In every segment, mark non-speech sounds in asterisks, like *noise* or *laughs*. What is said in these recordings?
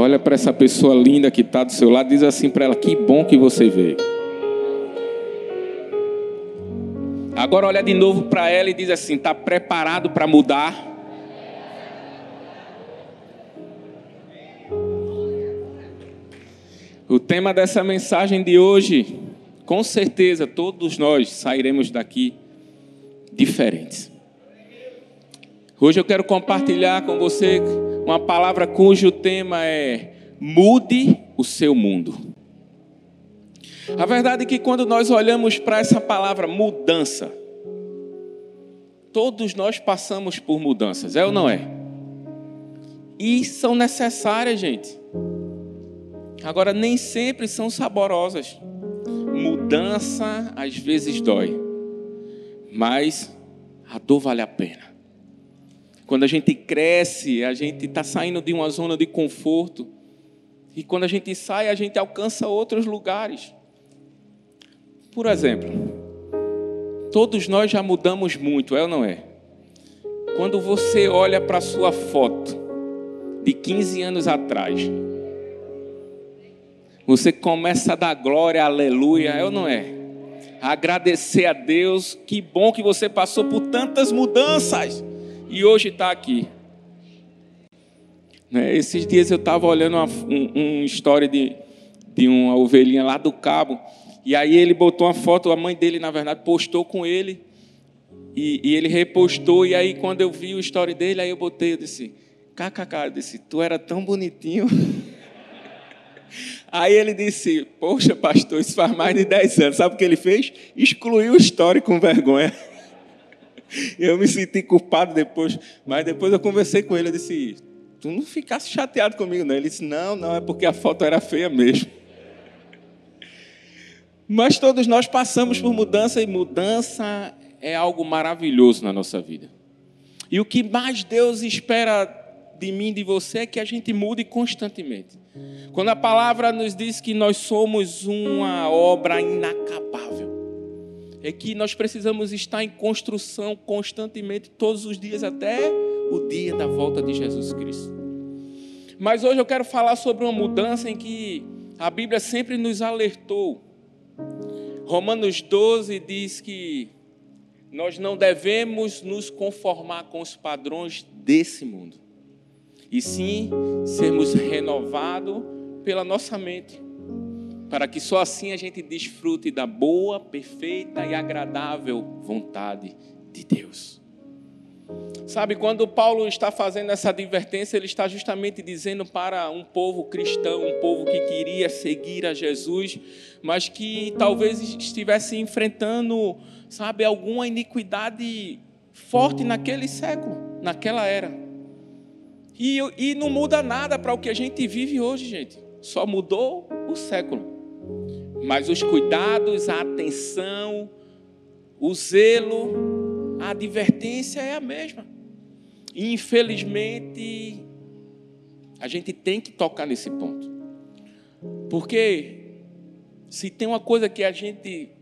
Olha para essa pessoa linda que está do seu lado, diz assim para ela: Que bom que você veio. Agora olha de novo para ela e diz assim: Está preparado para mudar? O tema dessa mensagem de hoje, com certeza todos nós sairemos daqui diferentes. Hoje eu quero compartilhar com você uma palavra cujo tema é mude o seu mundo. A verdade é que quando nós olhamos para essa palavra mudança, todos nós passamos por mudanças, é ou não é? E são necessárias, gente. Agora, nem sempre são saborosas. Mudança às vezes dói, mas a dor vale a pena. Quando a gente cresce, a gente está saindo de uma zona de conforto, e quando a gente sai, a gente alcança outros lugares. Por exemplo, todos nós já mudamos muito, é ou não é? Quando você olha para a sua foto de 15 anos atrás, você começa a dar glória, aleluia, é ou não é? Agradecer a Deus, que bom que você passou por tantas mudanças e hoje está aqui. Né? Esses dias eu estava olhando uma um, um história de, de uma ovelhinha lá do cabo, e aí ele botou uma foto, a mãe dele, na verdade, postou com ele, e, e ele repostou, e aí quando eu vi a história dele, aí eu botei, eu disse, kkk, eu disse, tu era tão bonitinho. *laughs* Aí ele disse: Poxa, pastor, isso faz mais de 10 anos. Sabe o que ele fez? Excluiu o story com vergonha. Eu me senti culpado depois, mas depois eu conversei com ele. Eu disse: Tu não ficasse chateado comigo, não. Ele disse: Não, não, é porque a foto era feia mesmo. Mas todos nós passamos por mudança e mudança é algo maravilhoso na nossa vida. E o que mais Deus espera de mim de você é que a gente mude constantemente. Quando a palavra nos diz que nós somos uma obra inacabável, é que nós precisamos estar em construção constantemente, todos os dias, até o dia da volta de Jesus Cristo. Mas hoje eu quero falar sobre uma mudança em que a Bíblia sempre nos alertou. Romanos 12 diz que nós não devemos nos conformar com os padrões desse mundo e sim sermos renovados pela nossa mente, para que só assim a gente desfrute da boa, perfeita e agradável vontade de Deus. Sabe, quando Paulo está fazendo essa advertência, ele está justamente dizendo para um povo cristão, um povo que queria seguir a Jesus, mas que talvez estivesse enfrentando, sabe, alguma iniquidade forte naquele século, naquela era. E, e não muda nada para o que a gente vive hoje, gente. Só mudou o século. Mas os cuidados, a atenção, o zelo, a advertência é a mesma. Infelizmente, a gente tem que tocar nesse ponto. Porque se tem uma coisa que a gente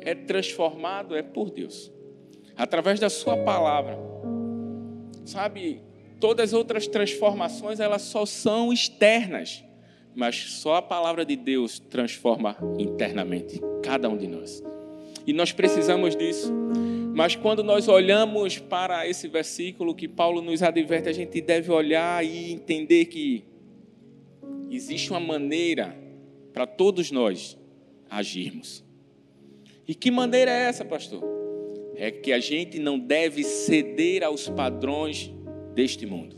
é transformado é por Deus. Através da sua palavra. Sabe, Todas as outras transformações, elas só são externas, mas só a palavra de Deus transforma internamente cada um de nós. E nós precisamos disso. Mas quando nós olhamos para esse versículo que Paulo nos adverte, a gente deve olhar e entender que existe uma maneira para todos nós agirmos. E que maneira é essa, pastor? É que a gente não deve ceder aos padrões deste mundo,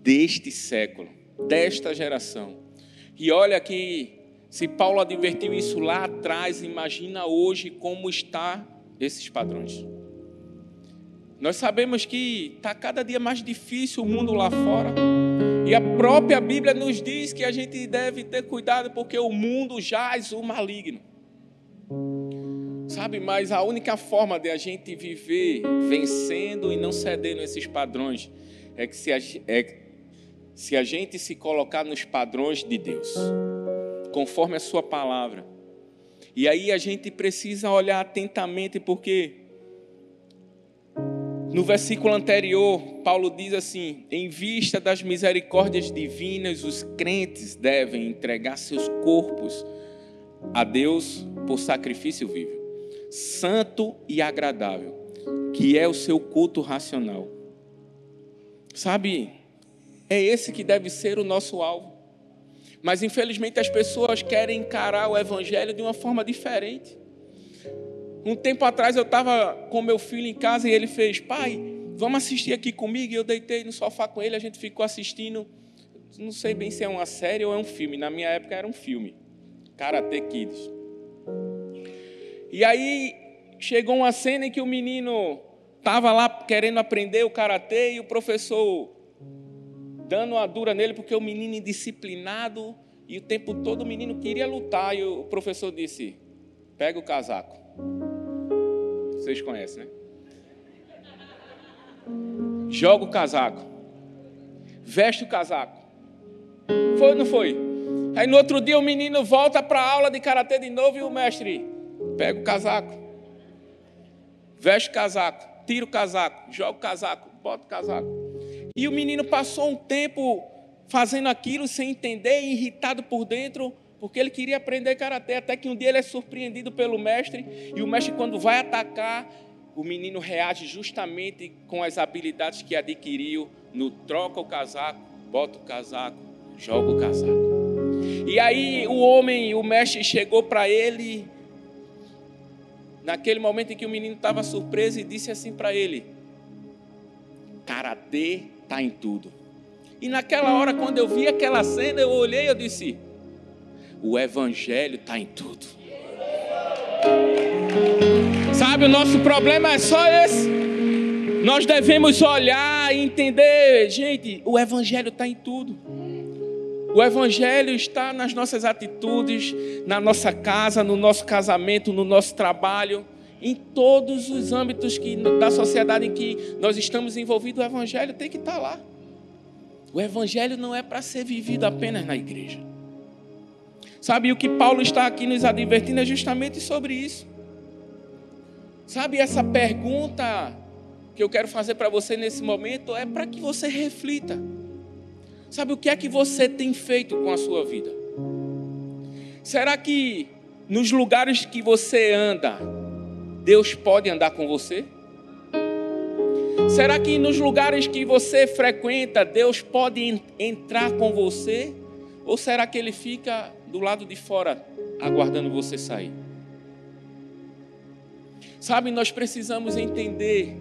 deste século, desta geração. E olha que, se Paulo advertiu isso lá atrás, imagina hoje como está esses padrões. Nós sabemos que está cada dia mais difícil o mundo lá fora. E a própria Bíblia nos diz que a gente deve ter cuidado porque o mundo jaz o maligno. Sabe, mas a única forma de a gente viver vencendo e não cedendo esses padrões é que se a, é, se a gente se colocar nos padrões de Deus, conforme a Sua palavra. E aí a gente precisa olhar atentamente, porque No versículo anterior, Paulo diz assim: Em vista das misericórdias divinas, os crentes devem entregar seus corpos a Deus por sacrifício vivo, santo e agradável, que é o seu culto racional. Sabe, é esse que deve ser o nosso alvo. Mas infelizmente as pessoas querem encarar o evangelho de uma forma diferente. Um tempo atrás eu estava com meu filho em casa e ele fez, pai, vamos assistir aqui comigo. E eu deitei no sofá com ele, a gente ficou assistindo. Não sei bem se é uma série ou é um filme. Na minha época era um filme. Karate Kids. E aí chegou uma cena em que o menino estava lá querendo aprender o karatê e o professor dando uma dura nele porque o menino indisciplinado e o tempo todo o menino queria lutar e o professor disse: "Pega o casaco". Vocês conhecem, né? Joga o casaco. Veste o casaco. Foi ou não foi? Aí no outro dia o menino volta para a aula de karatê de novo e o mestre pega o casaco. Veste o casaco, tira o casaco, joga o casaco, bota o casaco. E o menino passou um tempo fazendo aquilo sem entender, irritado por dentro, porque ele queria aprender karatê, até que um dia ele é surpreendido pelo mestre, e o mestre quando vai atacar, o menino reage justamente com as habilidades que adquiriu no troca o casaco, bota o casaco, joga o casaco. E aí o homem, o mestre chegou para ele naquele momento em que o menino estava surpreso e disse assim para ele: Karatê está em tudo. E naquela hora, quando eu vi aquela cena, eu olhei e disse: O Evangelho está em tudo. Sabe, o nosso problema é só esse. Nós devemos olhar e entender, gente, o Evangelho está em tudo. O Evangelho está nas nossas atitudes, na nossa casa, no nosso casamento, no nosso trabalho, em todos os âmbitos que, da sociedade em que nós estamos envolvidos, o Evangelho tem que estar lá. O Evangelho não é para ser vivido apenas na igreja. Sabe, o que Paulo está aqui nos advertindo é justamente sobre isso. Sabe, essa pergunta que eu quero fazer para você nesse momento é para que você reflita. Sabe o que é que você tem feito com a sua vida? Será que nos lugares que você anda, Deus pode andar com você? Será que nos lugares que você frequenta, Deus pode entrar com você? Ou será que ele fica do lado de fora aguardando você sair? Sabe, nós precisamos entender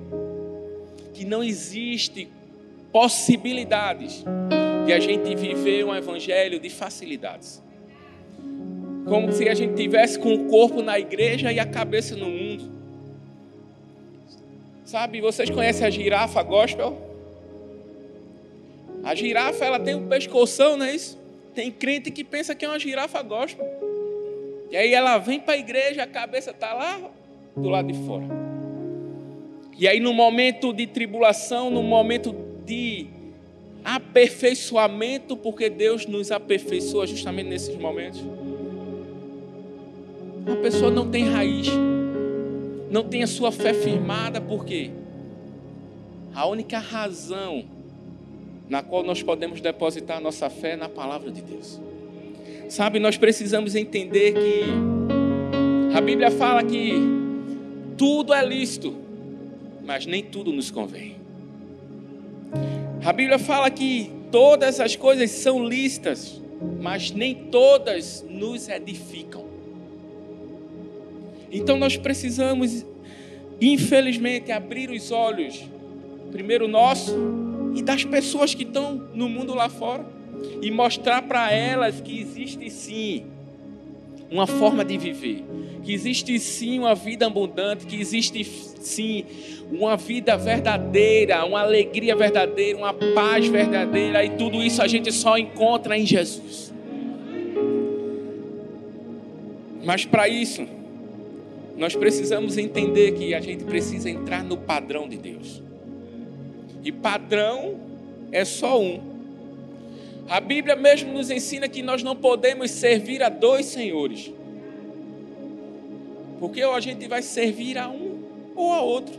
que não existe possibilidades de a gente viver um evangelho de facilidades. Como se a gente tivesse com o corpo na igreja e a cabeça no mundo. Sabe, vocês conhecem a girafa gospel? A girafa, ela tem um pescoção, não é isso? Tem crente que pensa que é uma girafa gospel. E aí ela vem para a igreja, a cabeça está lá do lado de fora. E aí, no momento de tribulação, no momento de aperfeiçoamento, porque Deus nos aperfeiçoa justamente nesses momentos. Uma pessoa não tem raiz, não tem a sua fé firmada, porque a única razão na qual nós podemos depositar a nossa fé é na palavra de Deus. Sabe, nós precisamos entender que a Bíblia fala que tudo é lícito, mas nem tudo nos convém. A Bíblia fala que todas as coisas são listas, mas nem todas nos edificam. Então nós precisamos, infelizmente, abrir os olhos, primeiro nosso e das pessoas que estão no mundo lá fora, e mostrar para elas que existe sim uma forma de viver, que existe sim uma vida abundante, que existe sim uma vida verdadeira, uma alegria verdadeira, uma paz verdadeira, e tudo isso a gente só encontra em Jesus. Mas para isso, nós precisamos entender que a gente precisa entrar no padrão de Deus. E padrão é só um. A Bíblia mesmo nos ensina que nós não podemos servir a dois senhores. Porque ou a gente vai servir a um ou a outro.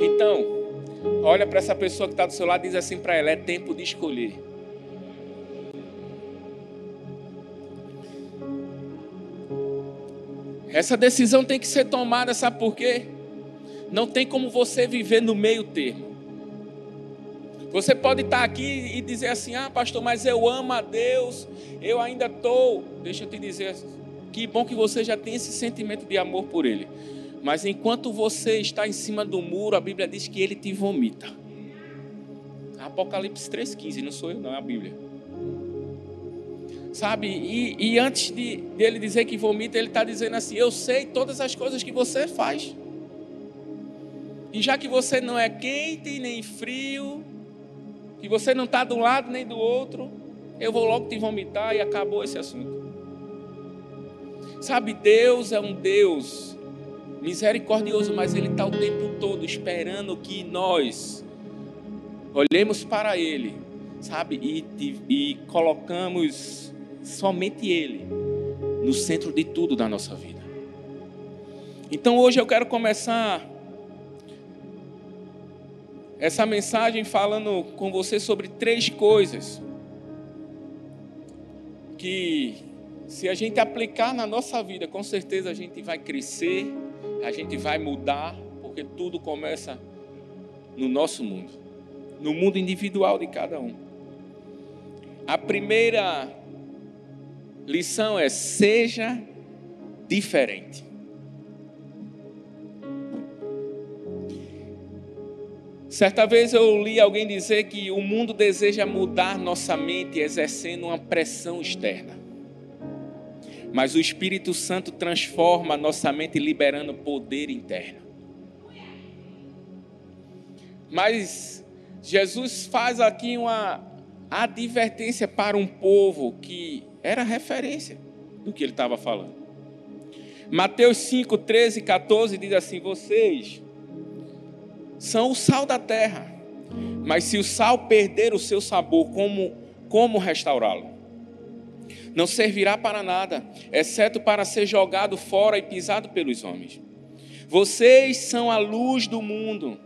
Então, olha para essa pessoa que está do seu lado e diz assim para ela: é tempo de escolher. Essa decisão tem que ser tomada, sabe por quê? Não tem como você viver no meio termo. Você pode estar aqui e dizer assim: ah, pastor, mas eu amo a Deus, eu ainda estou. Deixa eu te dizer, que bom que você já tem esse sentimento de amor por Ele. Mas enquanto você está em cima do muro, a Bíblia diz que Ele te vomita. Apocalipse 3,15, não sou eu, não, é a Bíblia. Sabe, e, e antes de, de ele dizer que vomita, ele está dizendo assim: Eu sei todas as coisas que você faz. E já que você não é quente nem frio, que você não está de um lado nem do outro, eu vou logo te vomitar e acabou esse assunto. Sabe, Deus é um Deus misericordioso, mas Ele está o tempo todo esperando que nós olhemos para Ele, sabe, e, e, e colocamos somente Ele no centro de tudo da nossa vida. Então hoje eu quero começar essa mensagem falando com você sobre três coisas que, se a gente aplicar na nossa vida, com certeza a gente vai crescer, a gente vai mudar, porque tudo começa no nosso mundo, no mundo individual de cada um. A primeira lição é: seja diferente. Certa vez eu li alguém dizer que o mundo deseja mudar nossa mente exercendo uma pressão externa. Mas o Espírito Santo transforma nossa mente liberando poder interno. Mas Jesus faz aqui uma advertência para um povo que era referência do que ele estava falando. Mateus 5, 13 e 14 diz assim: Vocês são o sal da terra. Mas se o sal perder o seu sabor, como, como restaurá-lo? Não servirá para nada, exceto para ser jogado fora e pisado pelos homens. Vocês são a luz do mundo.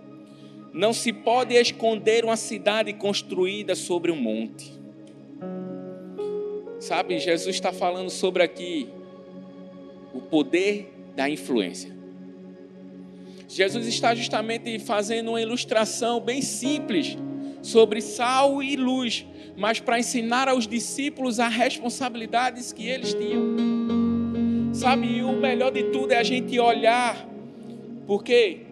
Não se pode esconder uma cidade construída sobre um monte. Sabe, Jesus está falando sobre aqui o poder da influência. Jesus está justamente fazendo uma ilustração bem simples sobre sal e luz, mas para ensinar aos discípulos as responsabilidades que eles tinham. Sabe, e o melhor de tudo é a gente olhar, porque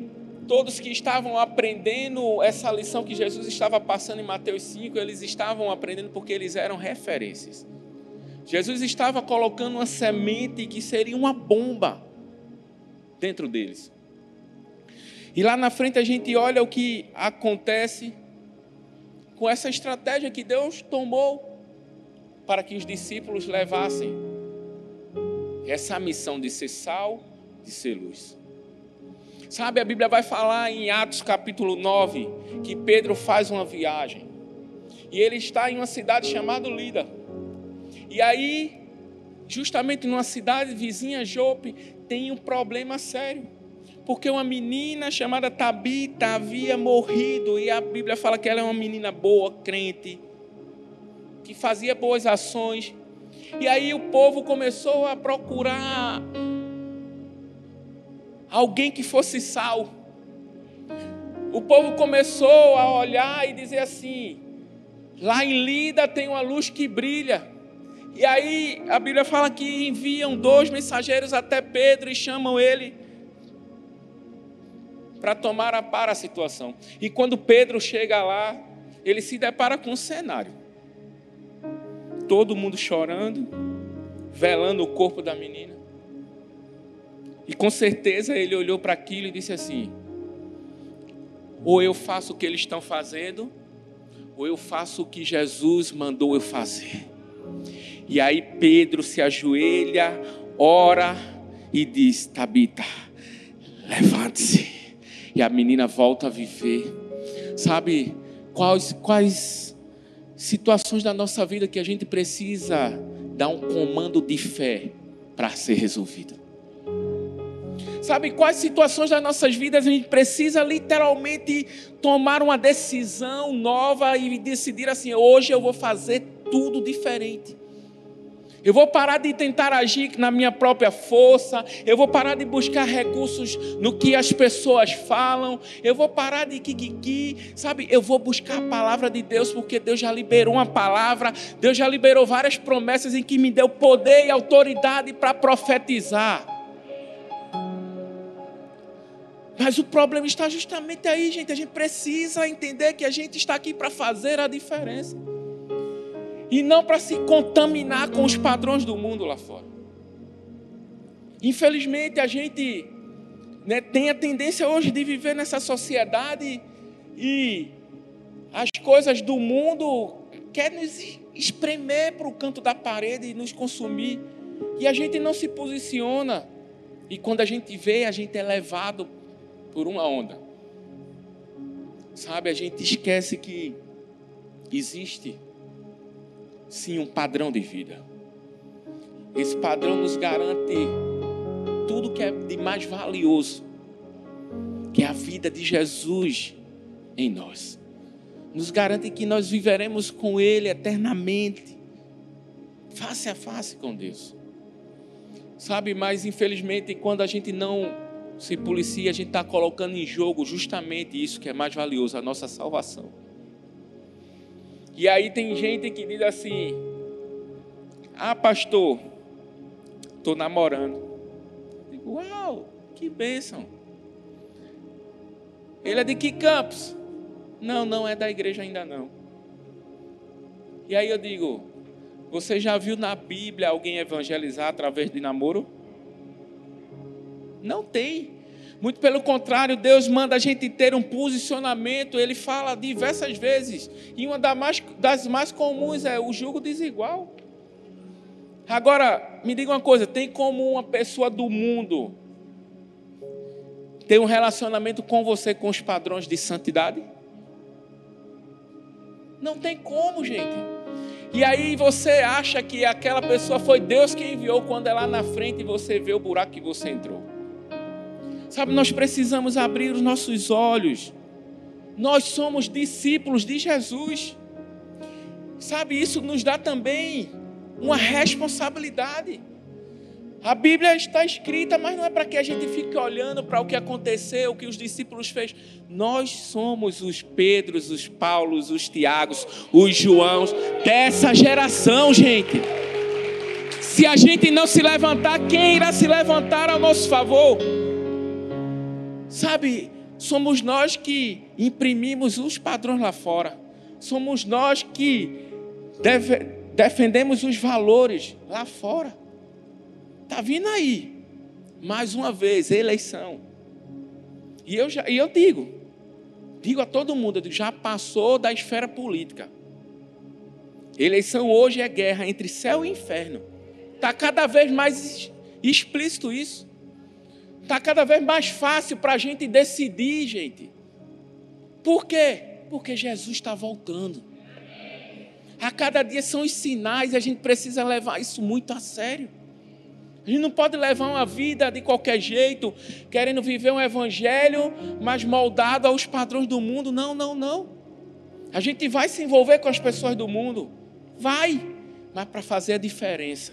todos que estavam aprendendo essa lição que Jesus estava passando em Mateus 5, eles estavam aprendendo porque eles eram referências. Jesus estava colocando uma semente que seria uma bomba dentro deles. E lá na frente a gente olha o que acontece com essa estratégia que Deus tomou para que os discípulos levassem essa missão de ser sal, de ser luz. Sabe, a Bíblia vai falar em Atos capítulo 9 que Pedro faz uma viagem. E ele está em uma cidade chamada Lida. E aí, justamente numa cidade vizinha, Jope, tem um problema sério porque uma menina chamada Tabita havia morrido e a Bíblia fala que ela é uma menina boa, crente, que fazia boas ações. E aí o povo começou a procurar alguém que fosse sal. O povo começou a olhar e dizer assim: lá em Lida tem uma luz que brilha. E aí a Bíblia fala que enviam dois mensageiros até Pedro e chamam ele para tomar a par a situação. E quando Pedro chega lá, ele se depara com um cenário. Todo mundo chorando, velando o corpo da menina. E com certeza ele olhou para aquilo e disse assim: ou eu faço o que eles estão fazendo, ou eu faço o que Jesus mandou eu fazer. E aí Pedro se ajoelha, ora e diz: Tabita, levante-se e a menina volta a viver. Sabe quais, quais situações da nossa vida que a gente precisa dar um comando de fé para ser resolvido? Sabe quais situações das nossas vidas a gente precisa literalmente tomar uma decisão nova e decidir assim: hoje eu vou fazer tudo diferente. Eu vou parar de tentar agir na minha própria força. Eu vou parar de buscar recursos no que as pessoas falam. Eu vou parar de kikiki. Sabe, eu vou buscar a palavra de Deus, porque Deus já liberou uma palavra. Deus já liberou várias promessas em que me deu poder e autoridade para profetizar. Mas o problema está justamente aí, gente. A gente precisa entender que a gente está aqui para fazer a diferença e não para se contaminar com os padrões do mundo lá fora. Infelizmente, a gente né, tem a tendência hoje de viver nessa sociedade e as coisas do mundo querem nos espremer para o canto da parede e nos consumir. E a gente não se posiciona. E quando a gente vê, a gente é levado por uma onda. Sabe, a gente esquece que existe sim um padrão de vida. Esse padrão nos garante tudo que é de mais valioso, que é a vida de Jesus em nós. Nos garante que nós viveremos com Ele eternamente, face a face com Deus. Sabe, mas infelizmente, quando a gente não se policia, a gente está colocando em jogo justamente isso que é mais valioso, a nossa salvação. E aí tem gente que diz assim: Ah, pastor, estou namorando. digo, uau, que bênção. Ele é de que campos? Não, não é da igreja ainda não. E aí eu digo: Você já viu na Bíblia alguém evangelizar através de namoro? Não tem. Muito pelo contrário, Deus manda a gente ter um posicionamento, ele fala diversas vezes. E uma das mais, das mais comuns é o julgo desigual. Agora, me diga uma coisa: tem como uma pessoa do mundo ter um relacionamento com você com os padrões de santidade? Não tem como, gente. E aí você acha que aquela pessoa foi Deus que enviou quando é lá na frente e você vê o buraco que você entrou. Sabe, nós precisamos abrir os nossos olhos. Nós somos discípulos de Jesus. Sabe, isso nos dá também uma responsabilidade. A Bíblia está escrita, mas não é para que a gente fique olhando para o que aconteceu, o que os discípulos fez. Nós somos os Pedros, os Paulos, os Tiagos, os Joãos dessa geração, gente. Se a gente não se levantar, quem irá se levantar ao nosso favor? Sabe, somos nós que imprimimos os padrões lá fora. Somos nós que deve, defendemos os valores lá fora. Está vindo aí, mais uma vez, eleição. E eu, já, e eu digo, digo a todo mundo, já passou da esfera política. Eleição hoje é guerra entre céu e inferno. Está cada vez mais explícito isso. Está cada vez mais fácil para a gente decidir, gente. Por quê? Porque Jesus está voltando. A cada dia são os sinais e a gente precisa levar isso muito a sério. A gente não pode levar uma vida de qualquer jeito, querendo viver um evangelho, mas moldado aos padrões do mundo. Não, não, não. A gente vai se envolver com as pessoas do mundo. Vai, mas para fazer a diferença.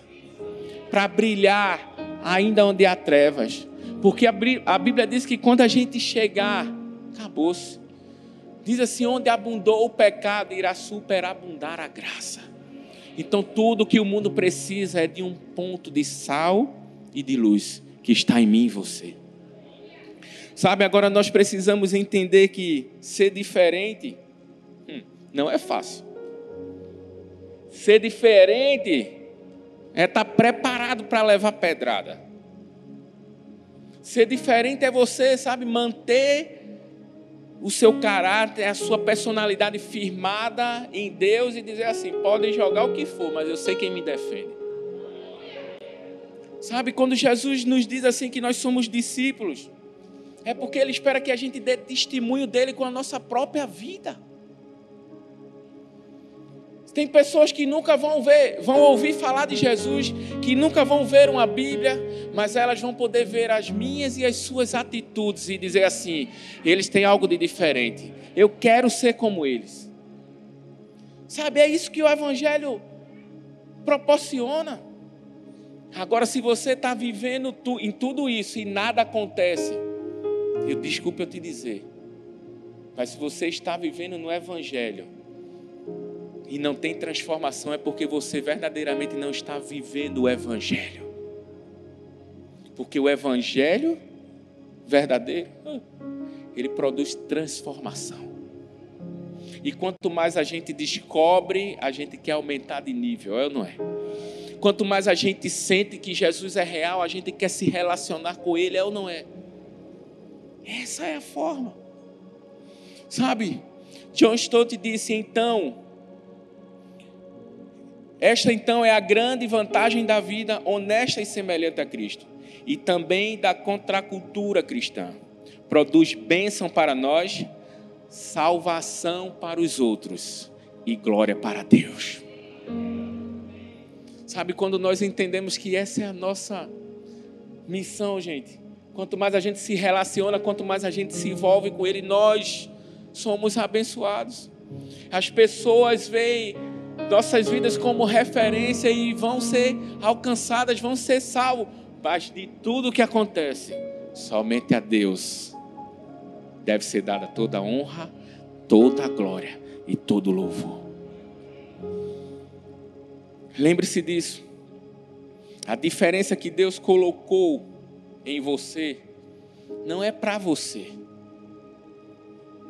Para brilhar ainda onde há trevas. Porque a Bíblia diz que quando a gente chegar, acabou-se. Diz assim: onde abundou o pecado, irá superabundar a graça. Então, tudo que o mundo precisa é de um ponto de sal e de luz que está em mim e você. Sabe, agora nós precisamos entender que ser diferente hum, não é fácil. Ser diferente é estar preparado para levar pedrada. Ser diferente é você, sabe, manter o seu caráter, a sua personalidade firmada em Deus e dizer assim: podem jogar o que for, mas eu sei quem me defende. Sabe, quando Jesus nos diz assim que nós somos discípulos, é porque Ele espera que a gente dê testemunho dele com a nossa própria vida. Tem pessoas que nunca vão ver, vão ouvir falar de Jesus, que nunca vão ver uma Bíblia, mas elas vão poder ver as minhas e as suas atitudes e dizer assim: eles têm algo de diferente, eu quero ser como eles. Sabe, é isso que o Evangelho proporciona. Agora, se você está vivendo em tudo isso e nada acontece, eu desculpe eu te dizer, mas se você está vivendo no Evangelho e não tem transformação, é porque você verdadeiramente não está vivendo o Evangelho. Porque o Evangelho verdadeiro, ele produz transformação. E quanto mais a gente descobre, a gente quer aumentar de nível, é ou não é? Quanto mais a gente sente que Jesus é real, a gente quer se relacionar com Ele, é ou não é? Essa é a forma. Sabe? John Stott disse então. Esta então é a grande vantagem da vida honesta e semelhante a Cristo, e também da contracultura cristã. Produz bênção para nós, salvação para os outros e glória para Deus. Sabe quando nós entendemos que essa é a nossa missão, gente? Quanto mais a gente se relaciona, quanto mais a gente se envolve com Ele, nós somos abençoados. As pessoas veem nossas vidas como referência e vão ser alcançadas, vão ser salvos. Mas de tudo que acontece, somente a Deus deve ser dada toda a honra, toda a glória e todo o louvor. Lembre-se disso. A diferença que Deus colocou em você não é para você,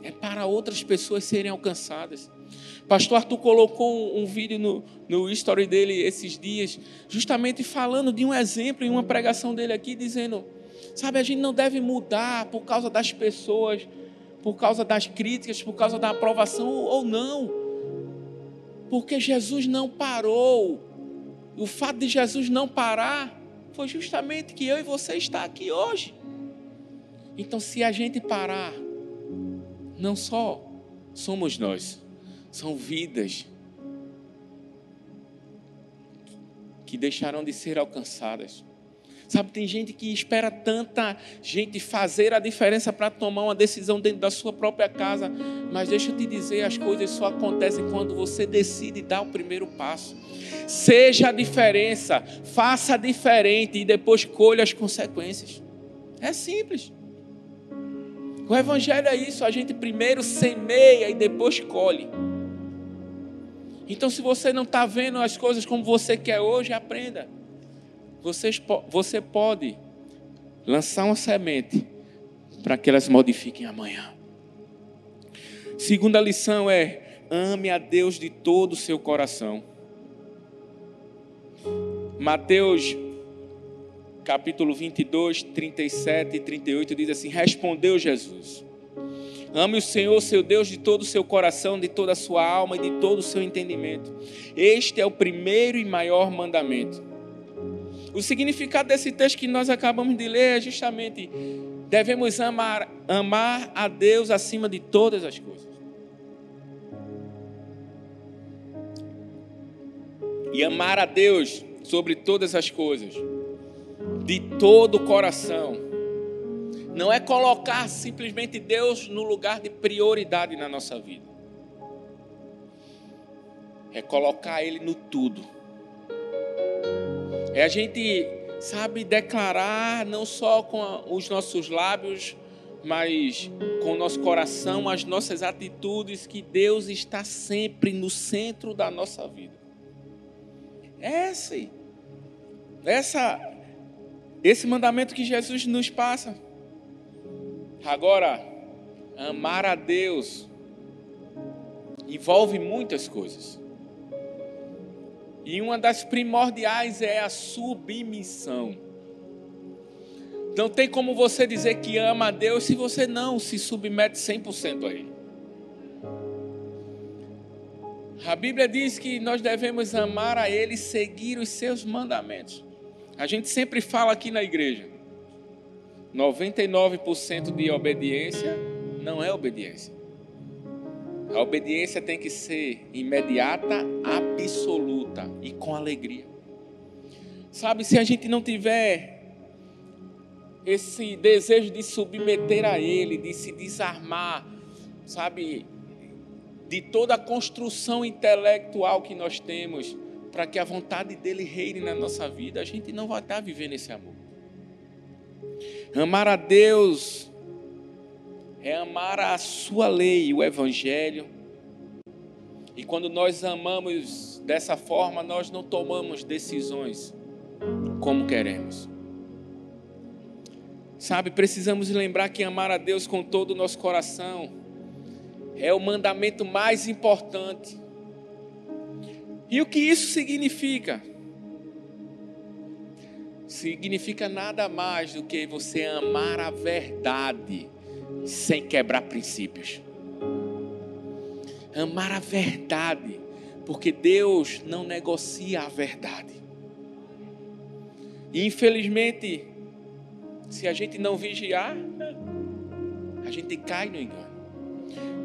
é para outras pessoas serem alcançadas. Pastor Arthur colocou um, vídeo no, no story dele esses dias, justamente falando de um exemplo em uma pregação dele aqui, dizendo: sabe, a gente não deve mudar por causa das pessoas, por causa das críticas, por causa da aprovação ou não porque Jesus não parou. O fato de Jesus não parar foi justamente que eu e você está aqui hoje. Então, se a gente parar, não só somos nós, são vidas que deixarão de ser alcançadas. Sabe, tem gente que espera tanta gente fazer a diferença para tomar uma decisão dentro da sua própria casa, mas deixa eu te dizer, as coisas só acontecem quando você decide dar o primeiro passo. Seja a diferença, faça diferente e depois colha as consequências. É simples. O evangelho é isso, a gente primeiro semeia e depois colhe. Então, se você não está vendo as coisas como você quer hoje, aprenda. Vocês, você pode lançar uma semente para que elas modifiquem amanhã. Segunda lição é: ame a Deus de todo o seu coração. Mateus capítulo 22, 37 e 38 diz assim: Respondeu Jesus: Ame o Senhor, seu Deus, de todo o seu coração, de toda a sua alma e de todo o seu entendimento. Este é o primeiro e maior mandamento. O significado desse texto que nós acabamos de ler é justamente devemos amar, amar a Deus acima de todas as coisas. E amar a Deus sobre todas as coisas, de todo o coração. Não é colocar simplesmente Deus no lugar de prioridade na nossa vida. É colocar Ele no tudo é a gente, sabe, declarar não só com os nossos lábios, mas com o nosso coração, as nossas atitudes, que Deus está sempre no centro da nossa vida. Esse, essa, esse mandamento que Jesus nos passa. Agora, amar a Deus envolve muitas coisas. E uma das primordiais é a submissão. Não tem como você dizer que ama a Deus se você não se submete 100% a Ele. A Bíblia diz que nós devemos amar a Ele e seguir os seus mandamentos. A gente sempre fala aqui na igreja: 99% de obediência não é obediência. A obediência tem que ser imediata, absoluta e com alegria. Sabe, se a gente não tiver esse desejo de submeter a Ele, de se desarmar, sabe, de toda a construção intelectual que nós temos, para que a vontade dele reine na nossa vida, a gente não vai estar vivendo esse amor. Amar a Deus é amar a Sua lei, o Evangelho. E quando nós amamos dessa forma, nós não tomamos decisões como queremos. Sabe, precisamos lembrar que amar a Deus com todo o nosso coração é o mandamento mais importante. E o que isso significa? Significa nada mais do que você amar a verdade sem quebrar princípios. Amar a verdade, porque Deus não negocia a verdade. E infelizmente, se a gente não vigiar, a gente cai no engano.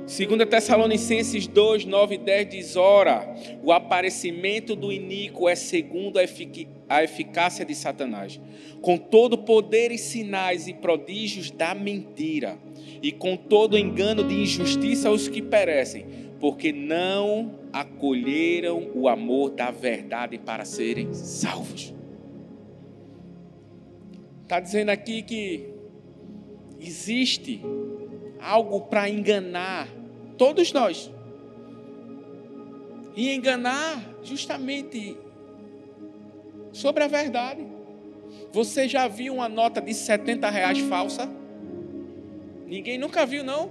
2 Tessalonicenses 2, 9 e 10 diz: Ora, o aparecimento do iníquo é segundo a, efic a eficácia de Satanás, com todo poder e sinais e prodígios da mentira, e com todo engano de injustiça aos que perecem, porque não acolheram o amor da verdade para serem salvos. Está dizendo aqui que existe algo para enganar todos nós. E enganar justamente sobre a verdade. Você já viu uma nota de 70 reais falsa? Ninguém nunca viu, não?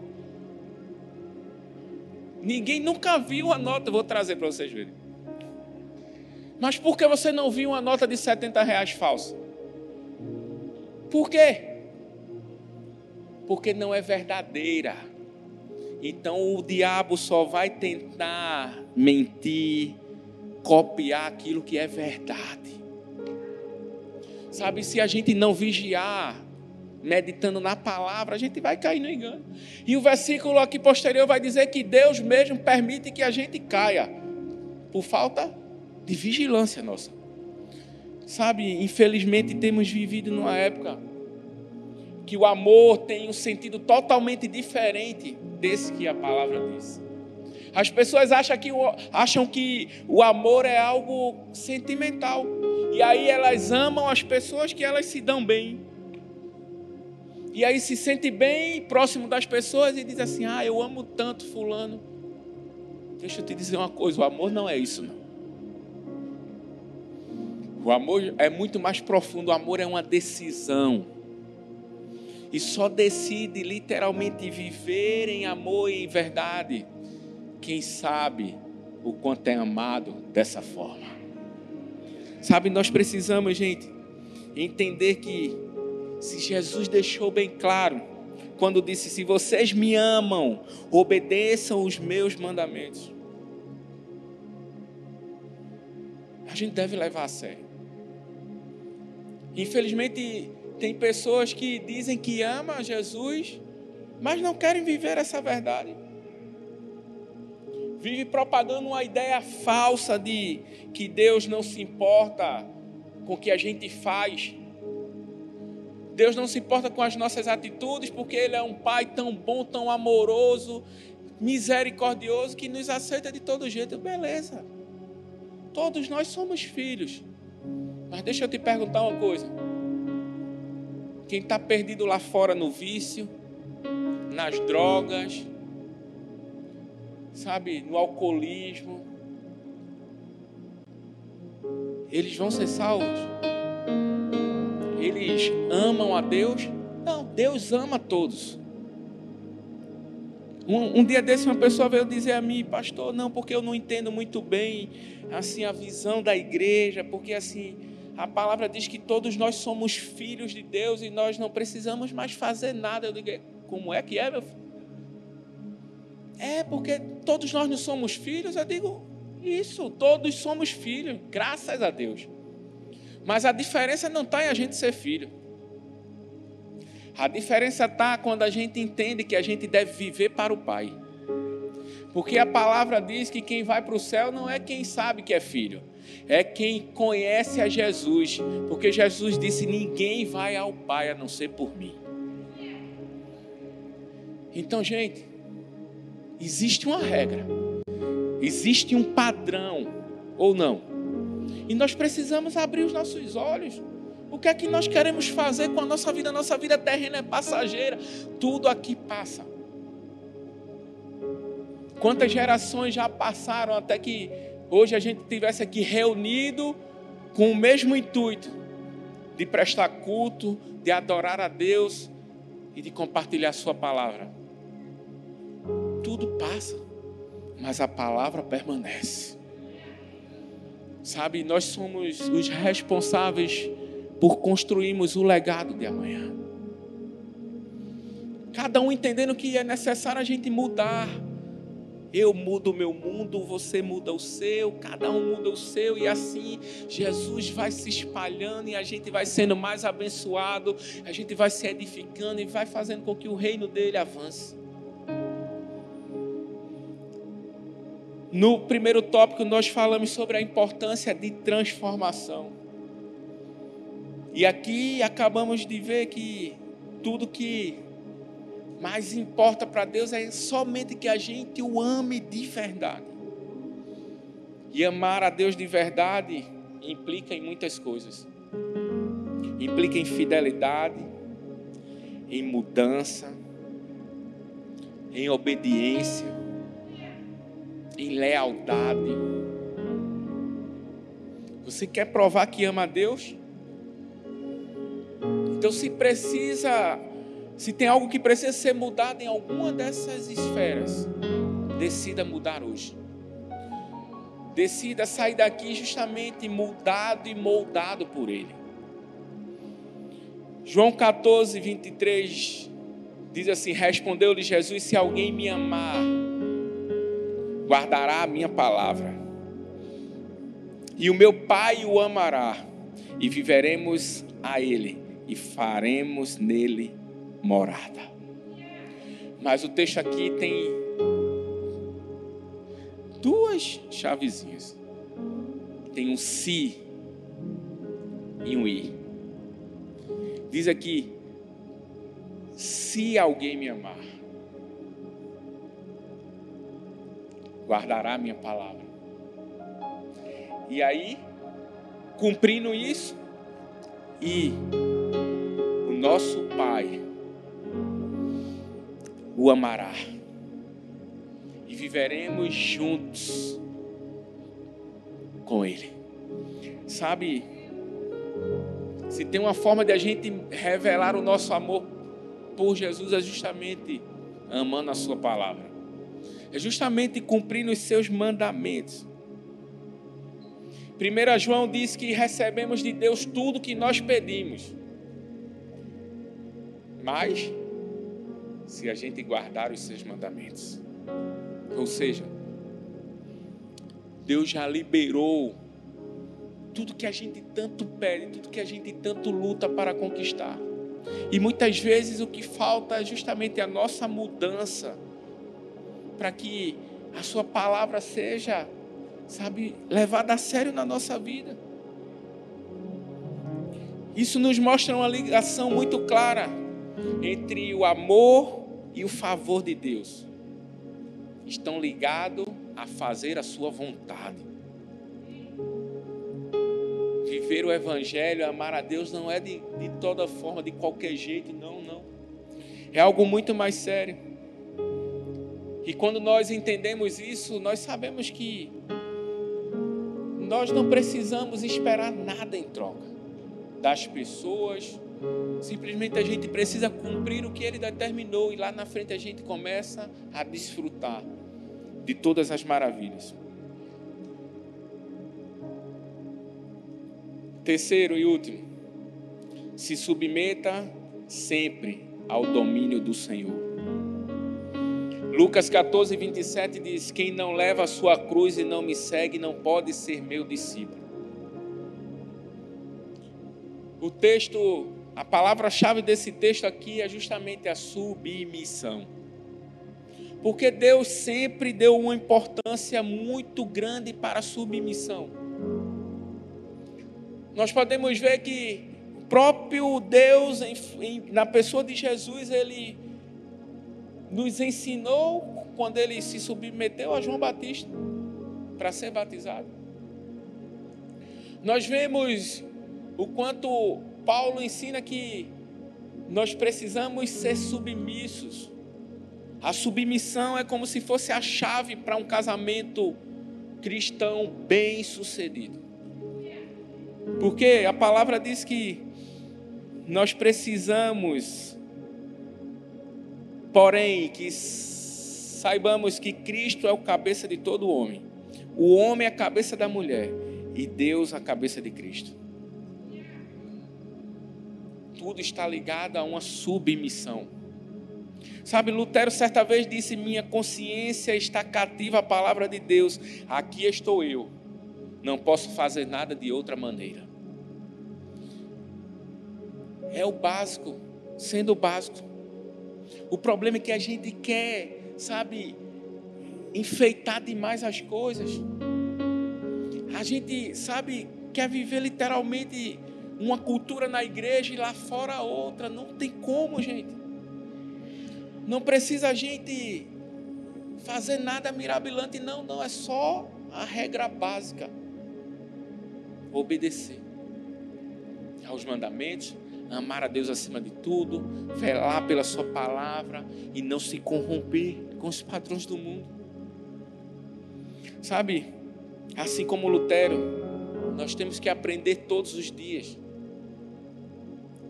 Ninguém nunca viu a nota, vou trazer para vocês verem. Mas por que você não viu uma nota de 70 reais falsa? Por quê? Porque não é verdadeira. Então o diabo só vai tentar mentir, copiar aquilo que é verdade. Sabe, se a gente não vigiar, meditando na palavra, a gente vai cair no engano. E o versículo aqui posterior vai dizer que Deus mesmo permite que a gente caia por falta de vigilância nossa. Sabe, infelizmente temos vivido numa época que o amor tem um sentido totalmente diferente desse que a palavra diz. As pessoas acham que, o, acham que o amor é algo sentimental. E aí elas amam as pessoas que elas se dão bem. E aí se sente bem próximo das pessoas e diz assim: Ah, eu amo tanto Fulano. Deixa eu te dizer uma coisa: o amor não é isso, não. O amor é muito mais profundo. O amor é uma decisão. E só decide literalmente viver em amor e em verdade quem sabe o quanto é amado dessa forma. Sabe, nós precisamos, gente, entender que se Jesus deixou bem claro quando disse: Se vocês me amam, obedeçam os meus mandamentos. A gente deve levar a sério. Infelizmente, tem pessoas que dizem que amam Jesus, mas não querem viver essa verdade. Vive propagando uma ideia falsa de que Deus não se importa com o que a gente faz. Deus não se importa com as nossas atitudes, porque Ele é um Pai tão bom, tão amoroso, misericordioso, que nos aceita de todo jeito. Beleza. Todos nós somos filhos. Mas deixa eu te perguntar uma coisa. Quem está perdido lá fora no vício, nas drogas, sabe, no alcoolismo, eles vão ser salvos? Eles amam a Deus? Não, Deus ama todos. Um, um, dia desse uma pessoa veio dizer a mim, pastor, não, porque eu não entendo muito bem assim a visão da igreja, porque assim a palavra diz que todos nós somos filhos de Deus e nós não precisamos mais fazer nada. Eu digo, como é que é, meu filho? É, porque todos nós não somos filhos. Eu digo, isso, todos somos filhos, graças a Deus. Mas a diferença não está em a gente ser filho. A diferença está quando a gente entende que a gente deve viver para o Pai. Porque a palavra diz que quem vai para o céu não é quem sabe que é filho, é quem conhece a Jesus. Porque Jesus disse: Ninguém vai ao Pai a não ser por mim. Então, gente, existe uma regra, existe um padrão, ou não? E nós precisamos abrir os nossos olhos. O que é que nós queremos fazer com a nossa vida? A nossa vida terrena é passageira, tudo aqui passa. Quantas gerações já passaram até que hoje a gente tivesse aqui reunido com o mesmo intuito de prestar culto, de adorar a Deus e de compartilhar Sua palavra. Tudo passa, mas a palavra permanece. Sabe, nós somos os responsáveis por construirmos o legado de amanhã. Cada um entendendo que é necessário a gente mudar eu mudo o meu mundo, você muda o seu, cada um muda o seu, e assim Jesus vai se espalhando e a gente vai sendo mais abençoado, a gente vai se edificando e vai fazendo com que o reino dele avance. No primeiro tópico, nós falamos sobre a importância de transformação. E aqui acabamos de ver que tudo que mas importa para Deus é somente que a gente o ame de verdade. E amar a Deus de verdade implica em muitas coisas. Implica em fidelidade, em mudança, em obediência, em lealdade. Você quer provar que ama a Deus? Então, se precisa se tem algo que precisa ser mudado em alguma dessas esferas, decida mudar hoje. Decida sair daqui justamente mudado e moldado por Ele. João 14, 23 diz assim: Respondeu-lhe Jesus: Se alguém me amar, guardará a minha palavra, e o meu Pai o amará, e viveremos a Ele, e faremos nele morada. Mas o texto aqui tem duas chavezinhas. Tem um se e um i. Diz aqui: se alguém me amar, guardará a minha palavra. E aí, cumprindo isso, e o nosso Pai o amará. E viveremos juntos com Ele. Sabe, se tem uma forma de a gente revelar o nosso amor por Jesus, é justamente amando a Sua palavra, é justamente cumprindo os seus mandamentos. 1 João diz que recebemos de Deus tudo que nós pedimos, mas se a gente guardar os seus mandamentos. Ou seja, Deus já liberou tudo que a gente tanto pede, tudo que a gente tanto luta para conquistar. E muitas vezes o que falta é justamente a nossa mudança para que a sua palavra seja, sabe, levada a sério na nossa vida. Isso nos mostra uma ligação muito clara entre o amor e o favor de Deus estão ligados a fazer a sua vontade. Viver o Evangelho, amar a Deus, não é de, de toda forma, de qualquer jeito, não, não. É algo muito mais sério. E quando nós entendemos isso, nós sabemos que nós não precisamos esperar nada em troca das pessoas, Simplesmente a gente precisa cumprir o que ele determinou e lá na frente a gente começa a desfrutar de todas as maravilhas. Terceiro e último, se submeta sempre ao domínio do Senhor. Lucas 14, 27 diz: Quem não leva a sua cruz e não me segue não pode ser meu discípulo. O texto a palavra-chave desse texto aqui é justamente a submissão. Porque Deus sempre deu uma importância muito grande para a submissão. Nós podemos ver que o próprio Deus, em, em, na pessoa de Jesus, ele nos ensinou quando ele se submeteu a João Batista para ser batizado. Nós vemos o quanto Paulo ensina que nós precisamos ser submissos. A submissão é como se fosse a chave para um casamento cristão bem sucedido. Porque a palavra diz que nós precisamos, porém, que saibamos que Cristo é o cabeça de todo homem. O homem é a cabeça da mulher e Deus a cabeça de Cristo tudo está ligado a uma submissão. Sabe, Lutero certa vez disse: Minha consciência está cativa à palavra de Deus. Aqui estou eu. Não posso fazer nada de outra maneira. É o básico, sendo o básico. O problema é que a gente quer, sabe, enfeitar demais as coisas. A gente, sabe, quer viver literalmente uma cultura na igreja e lá fora outra. Não tem como, gente. Não precisa a gente fazer nada mirabilante, não, não. É só a regra básica: obedecer aos mandamentos, amar a Deus acima de tudo, velar pela Sua palavra e não se corromper com os padrões do mundo. Sabe, assim como Lutero, nós temos que aprender todos os dias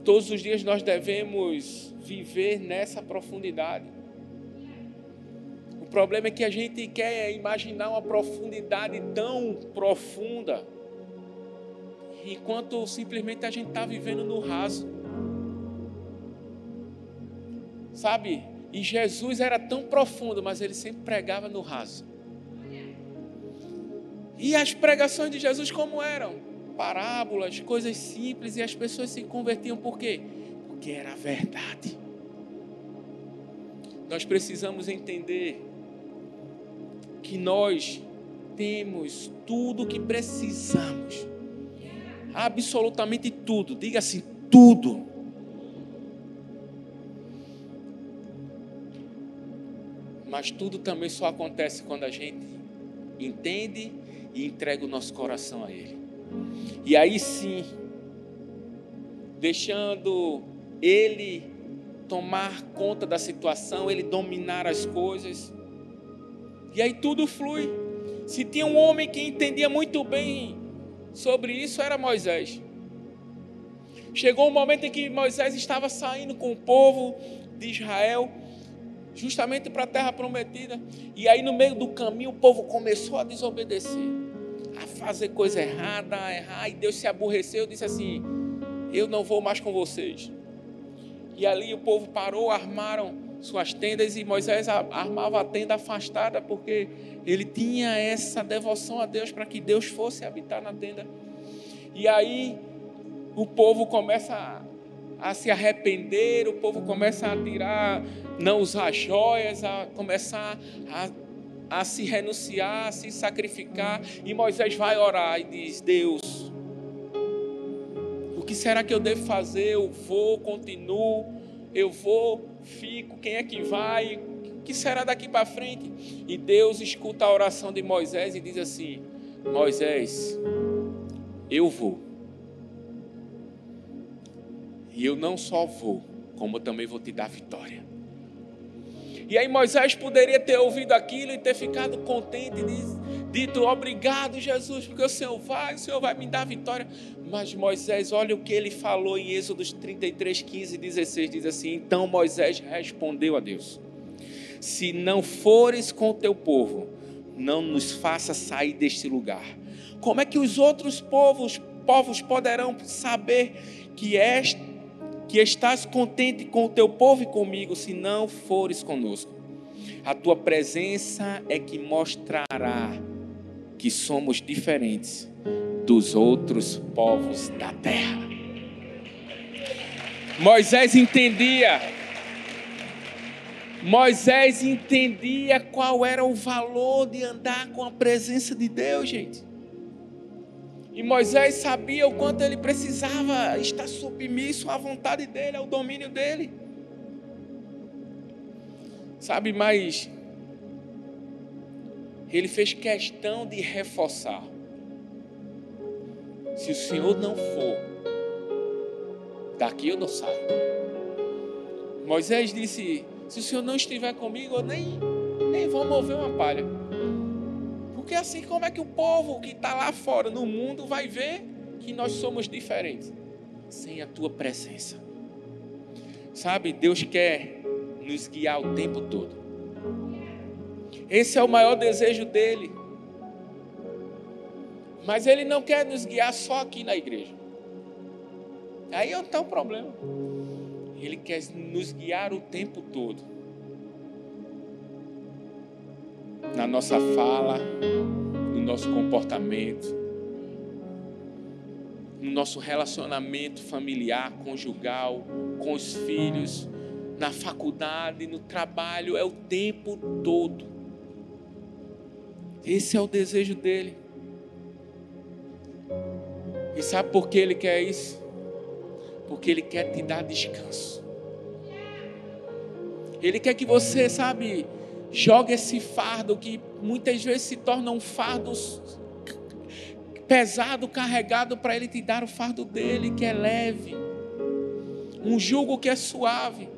Todos os dias nós devemos viver nessa profundidade. O problema é que a gente quer imaginar uma profundidade tão profunda, enquanto simplesmente a gente está vivendo no raso. Sabe? E Jesus era tão profundo, mas ele sempre pregava no raso. E as pregações de Jesus como eram? Parábolas, coisas simples, e as pessoas se convertiam por quê? Porque era verdade. Nós precisamos entender que nós temos tudo o que precisamos. Absolutamente tudo. Diga assim, tudo. Mas tudo também só acontece quando a gente entende e entrega o nosso coração a Ele. E aí sim, deixando ele tomar conta da situação, ele dominar as coisas. E aí tudo flui. Se tinha um homem que entendia muito bem sobre isso, era Moisés. Chegou um momento em que Moisés estava saindo com o povo de Israel, justamente para a terra prometida. E aí, no meio do caminho, o povo começou a desobedecer a fazer coisa errada, a errar, e Deus se aborreceu e disse assim: Eu não vou mais com vocês. E ali o povo parou, armaram suas tendas e Moisés armava a tenda afastada porque ele tinha essa devoção a Deus para que Deus fosse habitar na tenda. E aí o povo começa a, a se arrepender, o povo começa a tirar, não usar joias, a começar a a se renunciar, a se sacrificar. E Moisés vai orar e diz: Deus, o que será que eu devo fazer? Eu vou, continuo, eu vou, fico, quem é que vai? O que será daqui para frente? E Deus escuta a oração de Moisés e diz assim: Moisés, eu vou. E eu não só vou, como também vou te dar vitória. E aí Moisés poderia ter ouvido aquilo e ter ficado contente e dito: Obrigado, Jesus, porque o Senhor vai, o Senhor vai me dar vitória. Mas Moisés, olha o que ele falou em Êxodo 33, 15 e 16: diz assim: Então Moisés respondeu a Deus: Se não fores com o teu povo, não nos faça sair deste lugar. Como é que os outros povos, povos poderão saber que esta que estás contente com o teu povo e comigo, se não fores conosco. A tua presença é que mostrará que somos diferentes dos outros povos da terra. Moisés entendia Moisés entendia qual era o valor de andar com a presença de Deus, gente. E Moisés sabia o quanto ele precisava estar submisso à vontade dele, ao domínio dele. Sabe, mas ele fez questão de reforçar. Se o Senhor não for, daqui eu não saio. Moisés disse: Se o Senhor não estiver comigo, eu nem, nem vou mover uma palha. Porque assim, como é que o povo que está lá fora no mundo vai ver que nós somos diferentes? Sem a tua presença. Sabe, Deus quer nos guiar o tempo todo. Esse é o maior desejo dele. Mas ele não quer nos guiar só aqui na igreja. Aí está o problema. Ele quer nos guiar o tempo todo. Na nossa fala, no nosso comportamento, no nosso relacionamento familiar, conjugal, com os filhos, na faculdade, no trabalho, é o tempo todo. Esse é o desejo dele. E sabe por que ele quer isso? Porque ele quer te dar descanso. Ele quer que você, sabe, jogue esse fardo que muitas vezes se torna um fardo pesado, carregado, para ele te dar o fardo dele, que é leve. Um jugo que é suave.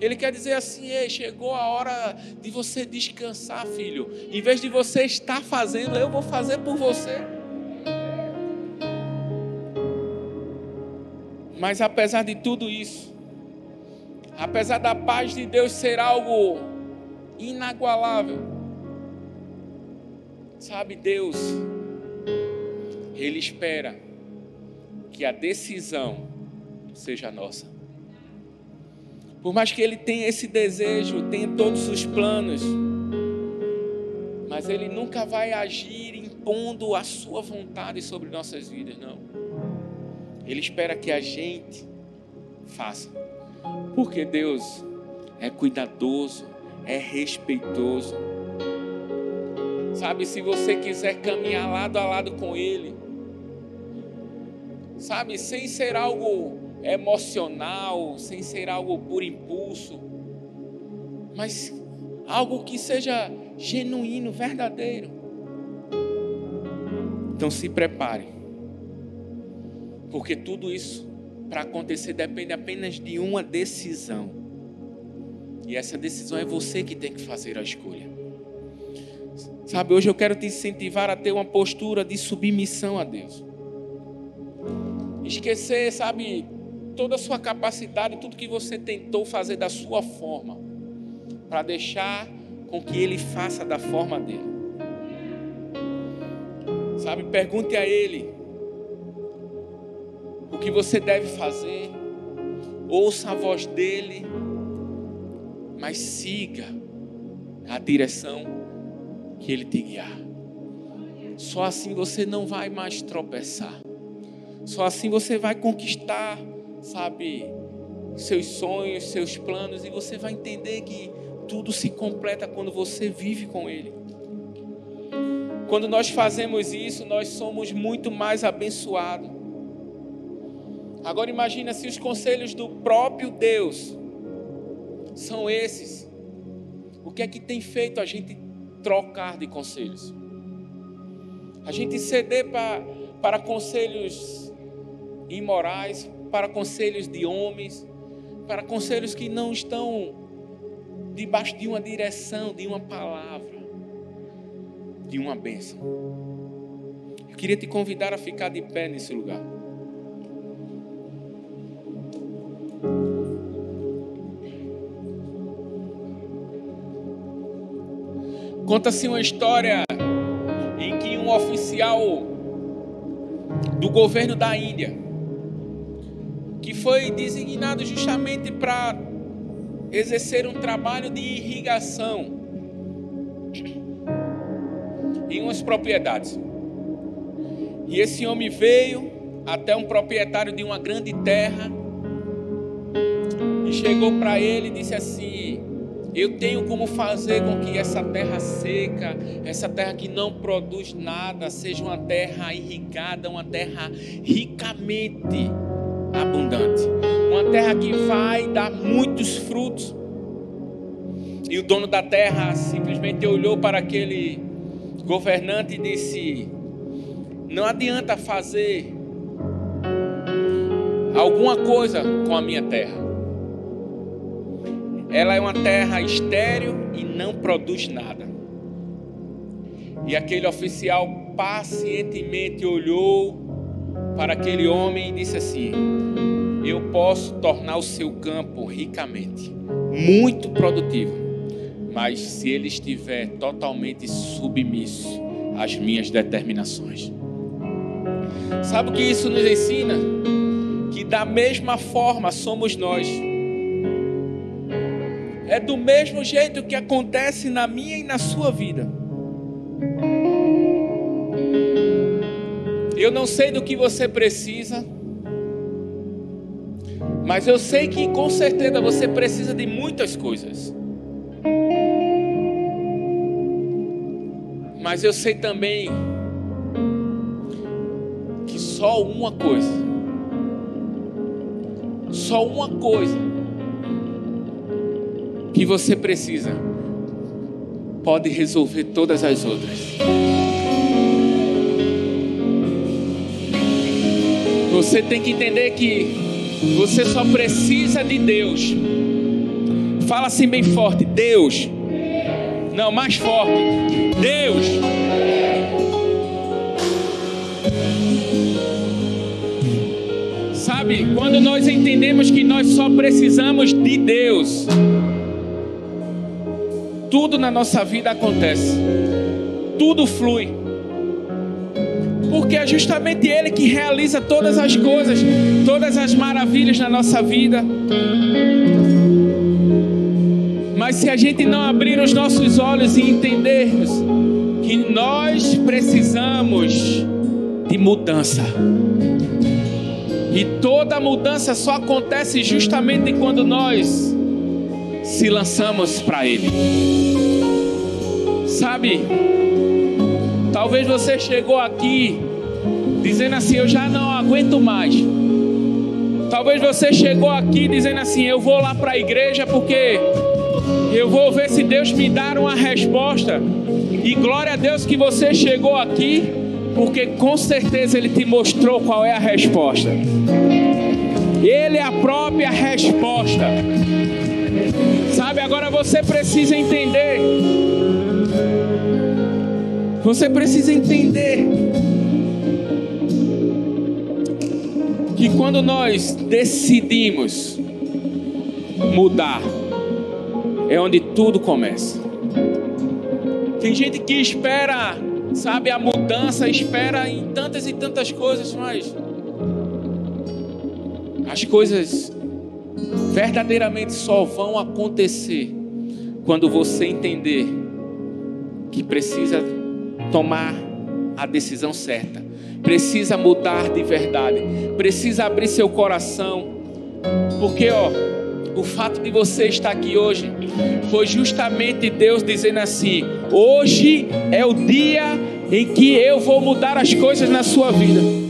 Ele quer dizer assim: Ei, chegou a hora de você descansar, filho. Em vez de você estar fazendo, eu vou fazer por você. Mas apesar de tudo isso, apesar da paz de Deus ser algo inagualável, sabe, Deus, Ele espera que a decisão seja nossa. Por mais que Ele tenha esse desejo, tenha todos os planos, mas Ele nunca vai agir impondo a Sua vontade sobre nossas vidas, não. Ele espera que a gente faça. Porque Deus é cuidadoso, é respeitoso. Sabe, se você quiser caminhar lado a lado com Ele, sabe, sem ser algo emocional, sem ser algo por impulso, mas algo que seja genuíno, verdadeiro. Então se prepare porque tudo isso, para acontecer, depende apenas de uma decisão. E essa decisão é você que tem que fazer a escolha. Sabe, hoje eu quero te incentivar a ter uma postura de submissão a Deus. Esquecer, sabe, toda a sua capacidade, tudo que você tentou fazer da sua forma, para deixar com que Ele faça da forma dele. Sabe, pergunte a Ele o que você deve fazer, ouça a voz dele, mas siga a direção que ele te guiar. Só assim você não vai mais tropeçar. Só assim você vai conquistar, sabe, seus sonhos, seus planos e você vai entender que tudo se completa quando você vive com ele. Quando nós fazemos isso, nós somos muito mais abençoados. Agora imagina se os conselhos do próprio Deus são esses. O que é que tem feito a gente trocar de conselhos? A gente ceder para, para conselhos imorais, para conselhos de homens, para conselhos que não estão debaixo de uma direção, de uma palavra, de uma bênção. Eu queria te convidar a ficar de pé nesse lugar. Conta-se uma história em que um oficial do governo da Índia, que foi designado justamente para exercer um trabalho de irrigação em umas propriedades. E esse homem veio até um proprietário de uma grande terra e chegou para ele e disse assim: Eu tenho como fazer com que essa terra seca, essa terra que não produz nada, seja uma terra irrigada, uma terra ricamente abundante. Uma terra que vai dar muitos frutos. E o dono da terra simplesmente olhou para aquele governante e disse: Não adianta fazer alguma coisa com a minha terra. Ela é uma terra estéril e não produz nada. E aquele oficial pacientemente olhou para aquele homem e disse assim: Eu posso tornar o seu campo ricamente, muito produtivo, mas se ele estiver totalmente submisso às minhas determinações. Sabe o que isso nos ensina? Que da mesma forma somos nós. É do mesmo jeito que acontece na minha e na sua vida. Eu não sei do que você precisa, mas eu sei que com certeza você precisa de muitas coisas. Mas eu sei também que só uma coisa, só uma coisa que você precisa pode resolver todas as outras. Você tem que entender que você só precisa de Deus. Fala assim bem forte: Deus. Não, mais forte. Deus. Sabe, quando nós entendemos que nós só precisamos de Deus, tudo na nossa vida acontece, tudo flui, porque é justamente Ele que realiza todas as coisas, todas as maravilhas na nossa vida. Mas se a gente não abrir os nossos olhos e entendermos que nós precisamos de mudança, e toda mudança só acontece justamente quando nós se lançamos para Ele. Sabe, talvez você chegou aqui dizendo assim: Eu já não aguento mais. Talvez você chegou aqui dizendo assim: Eu vou lá para a igreja porque eu vou ver se Deus me dar uma resposta. E glória a Deus que você chegou aqui, porque com certeza Ele te mostrou qual é a resposta. Ele é a própria resposta. Sabe, agora você precisa entender. Você precisa entender que quando nós decidimos mudar, é onde tudo começa. Tem gente que espera, sabe, a mudança, espera em tantas e tantas coisas, mas as coisas verdadeiramente só vão acontecer quando você entender que precisa tomar a decisão certa, precisa mudar de verdade, precisa abrir seu coração, porque ó, o fato de você estar aqui hoje foi justamente Deus dizendo assim: hoje é o dia em que eu vou mudar as coisas na sua vida.